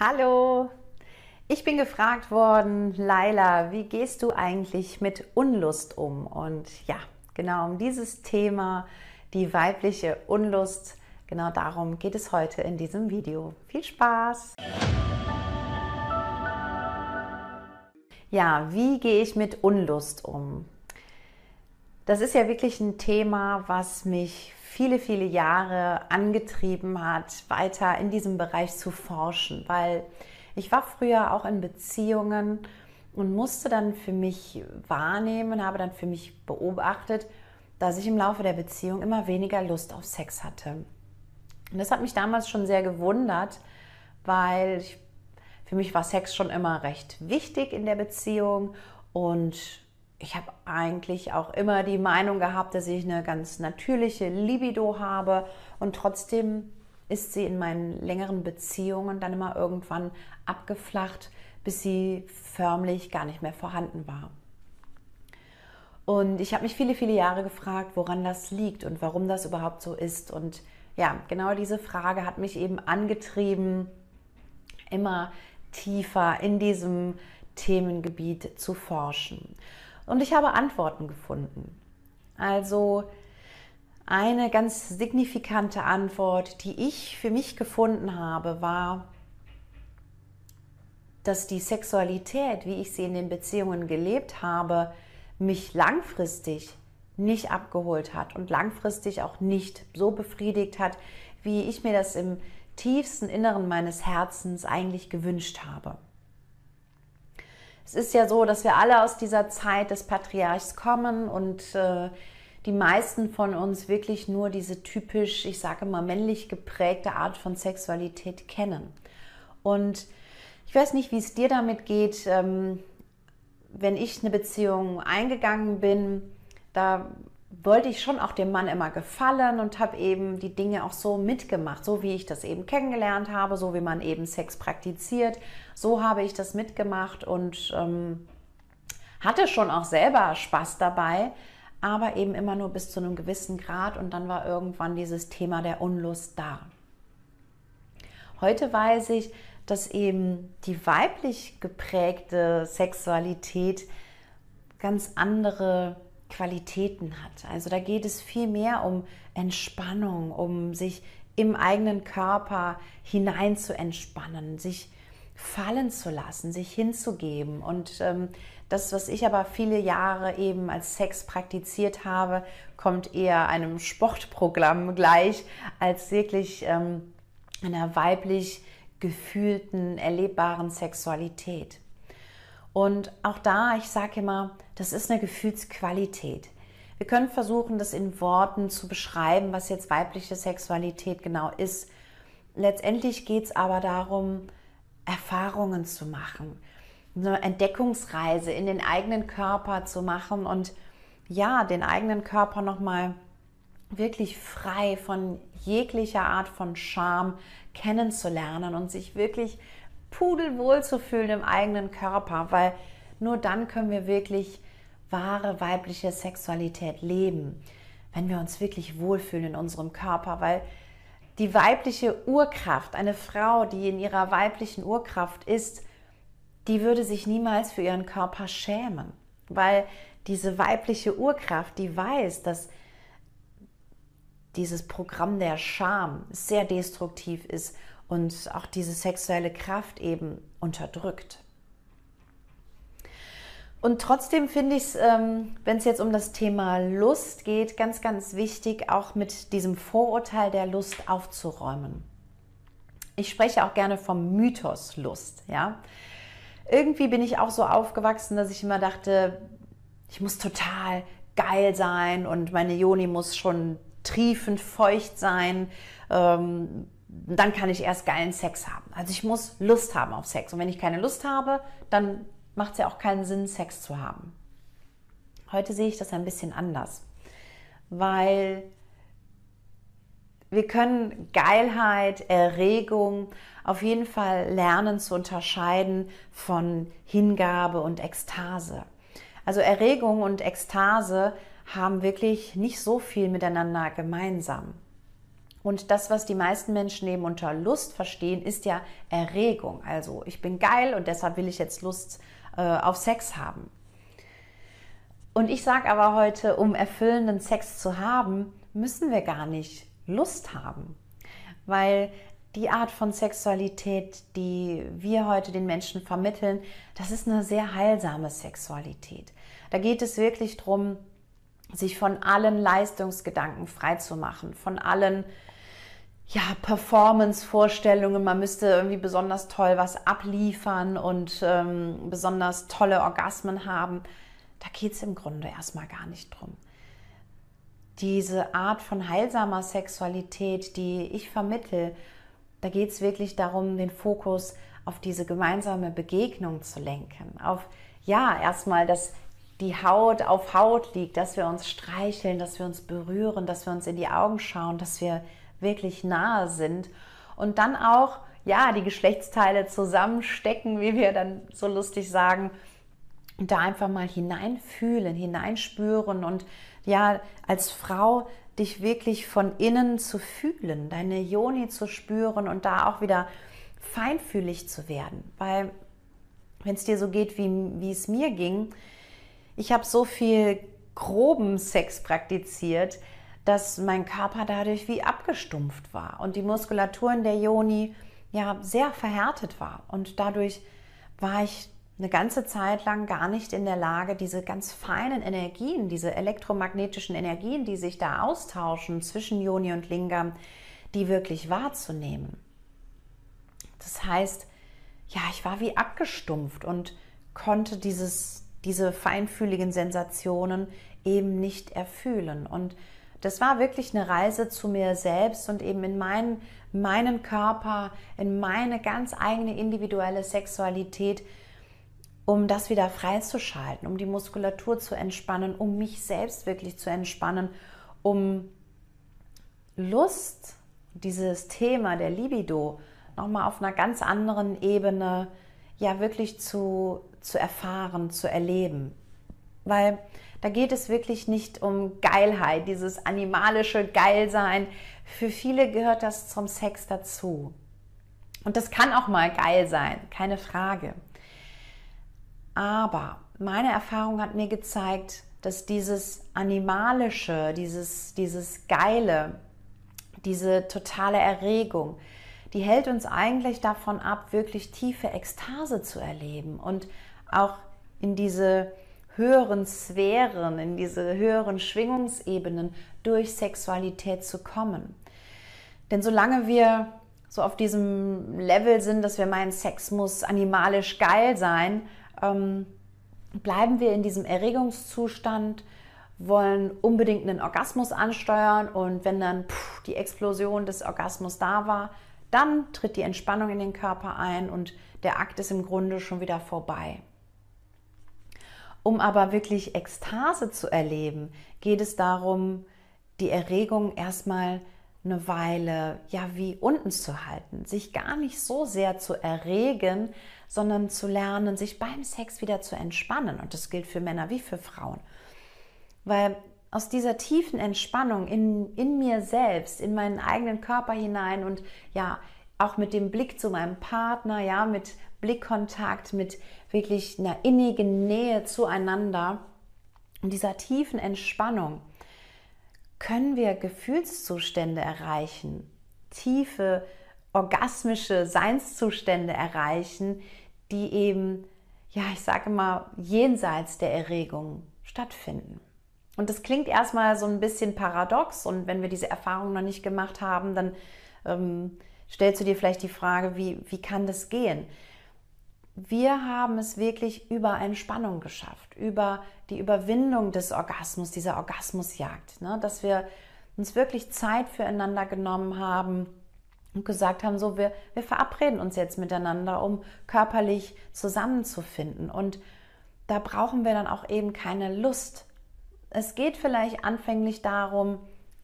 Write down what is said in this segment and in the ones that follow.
Hallo, ich bin gefragt worden, Laila, wie gehst du eigentlich mit Unlust um? Und ja, genau um dieses Thema, die weibliche Unlust, genau darum geht es heute in diesem Video. Viel Spaß! Ja, wie gehe ich mit Unlust um? Das ist ja wirklich ein Thema, was mich viele, viele Jahre angetrieben hat, weiter in diesem Bereich zu forschen, weil ich war früher auch in Beziehungen und musste dann für mich wahrnehmen, habe dann für mich beobachtet, dass ich im Laufe der Beziehung immer weniger Lust auf Sex hatte. Und das hat mich damals schon sehr gewundert, weil ich, für mich war Sex schon immer recht wichtig in der Beziehung und ich habe eigentlich auch immer die Meinung gehabt, dass ich eine ganz natürliche Libido habe und trotzdem ist sie in meinen längeren Beziehungen dann immer irgendwann abgeflacht, bis sie förmlich gar nicht mehr vorhanden war. Und ich habe mich viele, viele Jahre gefragt, woran das liegt und warum das überhaupt so ist. Und ja, genau diese Frage hat mich eben angetrieben, immer tiefer in diesem Themengebiet zu forschen. Und ich habe Antworten gefunden. Also eine ganz signifikante Antwort, die ich für mich gefunden habe, war, dass die Sexualität, wie ich sie in den Beziehungen gelebt habe, mich langfristig nicht abgeholt hat und langfristig auch nicht so befriedigt hat, wie ich mir das im tiefsten Inneren meines Herzens eigentlich gewünscht habe. Es ist ja so, dass wir alle aus dieser Zeit des Patriarchs kommen und äh, die meisten von uns wirklich nur diese typisch, ich sage mal, männlich geprägte Art von Sexualität kennen. Und ich weiß nicht, wie es dir damit geht, ähm, wenn ich eine Beziehung eingegangen bin, da wollte ich schon auch dem Mann immer gefallen und habe eben die Dinge auch so mitgemacht, so wie ich das eben kennengelernt habe, so wie man eben Sex praktiziert. So habe ich das mitgemacht und ähm, hatte schon auch selber Spaß dabei, aber eben immer nur bis zu einem gewissen Grad und dann war irgendwann dieses Thema der Unlust da. Heute weiß ich, dass eben die weiblich geprägte Sexualität ganz andere Qualitäten hat. Also da geht es viel mehr um Entspannung, um sich im eigenen Körper hinein zu entspannen, sich fallen zu lassen, sich hinzugeben. Und ähm, das, was ich aber viele Jahre eben als Sex praktiziert habe, kommt eher einem Sportprogramm gleich als wirklich ähm, einer weiblich gefühlten, erlebbaren Sexualität. Und auch da, ich sage immer, das ist eine Gefühlsqualität. Wir können versuchen, das in Worten zu beschreiben, was jetzt weibliche Sexualität genau ist. Letztendlich geht es aber darum, Erfahrungen zu machen, eine Entdeckungsreise in den eigenen Körper zu machen und ja, den eigenen Körper nochmal wirklich frei von jeglicher Art von Scham kennenzulernen und sich wirklich pudelwohl zu fühlen im eigenen Körper, weil nur dann können wir wirklich wahre weibliche Sexualität leben, wenn wir uns wirklich wohlfühlen in unserem Körper, weil die weibliche Urkraft, eine Frau, die in ihrer weiblichen Urkraft ist, die würde sich niemals für ihren Körper schämen, weil diese weibliche Urkraft, die weiß, dass dieses Programm der Scham sehr destruktiv ist und auch diese sexuelle Kraft eben unterdrückt. Und trotzdem finde ich es, ähm, wenn es jetzt um das Thema Lust geht, ganz, ganz wichtig, auch mit diesem Vorurteil der Lust aufzuräumen. Ich spreche auch gerne vom Mythos Lust, ja. Irgendwie bin ich auch so aufgewachsen, dass ich immer dachte, ich muss total geil sein und meine Joni muss schon triefend feucht sein. Ähm, dann kann ich erst geilen Sex haben. Also ich muss Lust haben auf Sex. Und wenn ich keine Lust habe, dann macht es ja auch keinen Sinn, Sex zu haben. Heute sehe ich das ein bisschen anders, weil wir können Geilheit, Erregung auf jeden Fall lernen zu unterscheiden von Hingabe und Ekstase. Also Erregung und Ekstase haben wirklich nicht so viel miteinander gemeinsam. Und das, was die meisten Menschen eben unter Lust verstehen, ist ja Erregung. Also ich bin geil und deshalb will ich jetzt Lust äh, auf Sex haben. Und ich sage aber heute, um erfüllenden Sex zu haben, müssen wir gar nicht Lust haben. Weil die Art von Sexualität, die wir heute den Menschen vermitteln, das ist eine sehr heilsame Sexualität. Da geht es wirklich darum, sich von allen Leistungsgedanken freizumachen, von allen ja, Performance-Vorstellungen, man müsste irgendwie besonders toll was abliefern und ähm, besonders tolle Orgasmen haben. Da geht es im Grunde erstmal gar nicht drum. Diese Art von heilsamer Sexualität, die ich vermittel, da geht es wirklich darum, den Fokus auf diese gemeinsame Begegnung zu lenken. Auf, ja, erstmal, dass die Haut auf Haut liegt, dass wir uns streicheln, dass wir uns berühren, dass wir uns in die Augen schauen, dass wir wirklich nahe sind. Und dann auch, ja, die Geschlechtsteile zusammenstecken, wie wir dann so lustig sagen, und da einfach mal hineinfühlen, hineinspüren und ja, als Frau dich wirklich von innen zu fühlen, deine Joni zu spüren und da auch wieder feinfühlig zu werden. Weil, wenn es dir so geht, wie, wie es mir ging, ich habe so viel groben Sex praktiziert, dass mein Körper dadurch wie abgestumpft war und die Muskulatur in der Joni ja sehr verhärtet war. Und dadurch war ich eine ganze Zeit lang gar nicht in der Lage, diese ganz feinen Energien, diese elektromagnetischen Energien, die sich da austauschen zwischen Joni und Lingam, die wirklich wahrzunehmen. Das heißt, ja, ich war wie abgestumpft und konnte dieses, diese feinfühligen Sensationen eben nicht erfühlen. Und das war wirklich eine Reise zu mir selbst und eben in meinen, meinen Körper, in meine ganz eigene individuelle Sexualität, um das wieder freizuschalten, um die Muskulatur zu entspannen, um mich selbst wirklich zu entspannen, um Lust, dieses Thema der Libido, nochmal auf einer ganz anderen Ebene ja wirklich zu, zu erfahren, zu erleben. Weil da geht es wirklich nicht um Geilheit, dieses animalische Geilsein. Für viele gehört das zum Sex dazu. Und das kann auch mal geil sein, keine Frage. Aber meine Erfahrung hat mir gezeigt, dass dieses Animalische, dieses, dieses Geile, diese totale Erregung, die hält uns eigentlich davon ab, wirklich tiefe Ekstase zu erleben und auch in diese höheren Sphären, in diese höheren Schwingungsebenen durch Sexualität zu kommen. Denn solange wir so auf diesem Level sind, dass wir meinen, Sex muss animalisch geil sein, ähm, bleiben wir in diesem Erregungszustand, wollen unbedingt einen Orgasmus ansteuern und wenn dann pff, die Explosion des Orgasmus da war, dann tritt die Entspannung in den Körper ein und der Akt ist im Grunde schon wieder vorbei. Um aber wirklich Ekstase zu erleben, geht es darum, die Erregung erstmal eine Weile ja wie unten zu halten, sich gar nicht so sehr zu erregen, sondern zu lernen, sich beim Sex wieder zu entspannen. Und das gilt für Männer wie für Frauen. Weil aus dieser tiefen Entspannung in, in mir selbst, in meinen eigenen Körper hinein und ja, auch mit dem Blick zu meinem Partner, ja, mit Blickkontakt, mit wirklich einer innigen Nähe zueinander und dieser tiefen Entspannung können wir Gefühlszustände erreichen, tiefe orgasmische Seinszustände erreichen, die eben, ja, ich sage mal, jenseits der Erregung stattfinden. Und das klingt erstmal so ein bisschen paradox und wenn wir diese Erfahrung noch nicht gemacht haben, dann ähm, stellst du dir vielleicht die Frage, wie, wie kann das gehen? Wir haben es wirklich über Entspannung geschafft, über die Überwindung des Orgasmus, dieser Orgasmusjagd, ne? dass wir uns wirklich Zeit füreinander genommen haben, und gesagt haben, so wir, wir verabreden uns jetzt miteinander, um körperlich zusammenzufinden. Und da brauchen wir dann auch eben keine Lust. Es geht vielleicht anfänglich darum,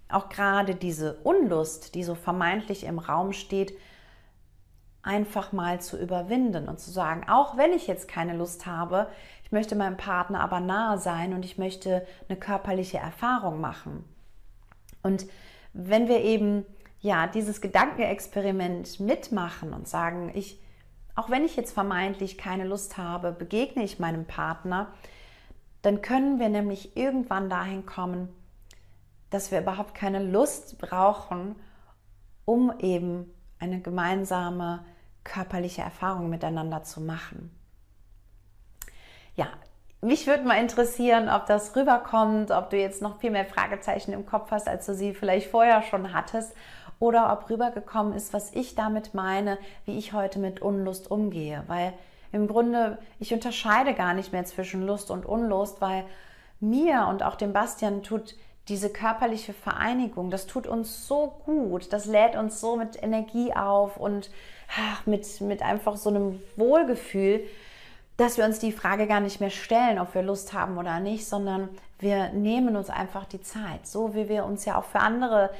auch gerade diese Unlust, die so vermeintlich im Raum steht, einfach mal zu überwinden und zu sagen, auch wenn ich jetzt keine Lust habe, ich möchte meinem Partner aber nahe sein und ich möchte eine körperliche Erfahrung machen. Und wenn wir eben ja dieses Gedankenexperiment mitmachen und sagen, ich auch wenn ich jetzt vermeintlich keine Lust habe, begegne ich meinem Partner, dann können wir nämlich irgendwann dahin kommen, dass wir überhaupt keine Lust brauchen, um eben eine gemeinsame körperliche Erfahrung miteinander zu machen. Ja, mich würde mal interessieren, ob das rüberkommt, ob du jetzt noch viel mehr Fragezeichen im Kopf hast, als du sie vielleicht vorher schon hattest, oder ob rübergekommen ist, was ich damit meine, wie ich heute mit Unlust umgehe. Weil im Grunde, ich unterscheide gar nicht mehr zwischen Lust und Unlust, weil mir und auch dem Bastian tut diese körperliche Vereinigung, das tut uns so gut, das lädt uns so mit Energie auf und ach, mit, mit einfach so einem Wohlgefühl, dass wir uns die Frage gar nicht mehr stellen, ob wir Lust haben oder nicht, sondern wir nehmen uns einfach die Zeit, so wie wir uns ja auch für andere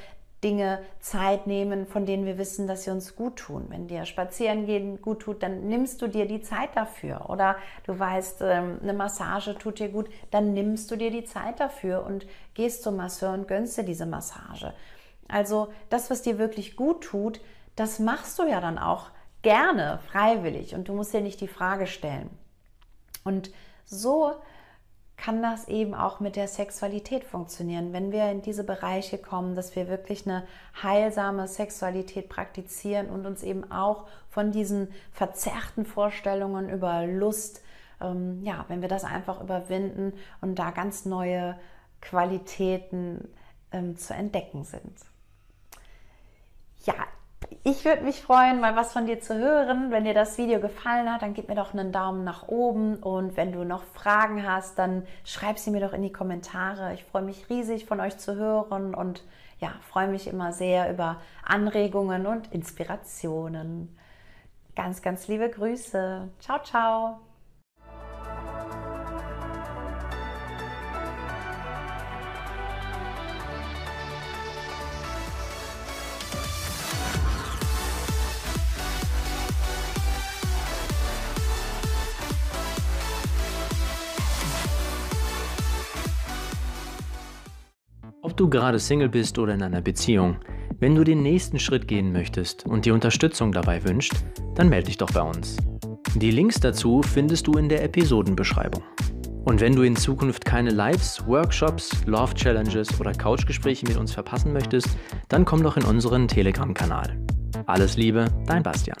Dinge Zeit nehmen, von denen wir wissen, dass sie uns gut tun. Wenn dir spazieren gehen gut tut, dann nimmst du dir die Zeit dafür. Oder du weißt, ähm, eine Massage tut dir gut, dann nimmst du dir die Zeit dafür und gehst zum Masseur und gönnst dir diese Massage. Also das, was dir wirklich gut tut, das machst du ja dann auch gerne, freiwillig und du musst dir nicht die Frage stellen. Und so kann das eben auch mit der Sexualität funktionieren, wenn wir in diese Bereiche kommen, dass wir wirklich eine heilsame Sexualität praktizieren und uns eben auch von diesen verzerrten Vorstellungen über Lust, ähm, ja, wenn wir das einfach überwinden und da ganz neue Qualitäten ähm, zu entdecken sind. Ja, ich würde mich freuen, mal was von dir zu hören. Wenn dir das Video gefallen hat, dann gib mir doch einen Daumen nach oben. Und wenn du noch Fragen hast, dann schreib sie mir doch in die Kommentare. Ich freue mich riesig, von euch zu hören und ja, freue mich immer sehr über Anregungen und Inspirationen. Ganz, ganz liebe Grüße. Ciao, ciao. Ob du gerade Single bist oder in einer Beziehung, wenn du den nächsten Schritt gehen möchtest und dir Unterstützung dabei wünscht, dann melde dich doch bei uns. Die Links dazu findest du in der Episodenbeschreibung. Und wenn du in Zukunft keine Lives, Workshops, Love Challenges oder Couchgespräche mit uns verpassen möchtest, dann komm doch in unseren Telegram-Kanal. Alles Liebe, dein Bastian.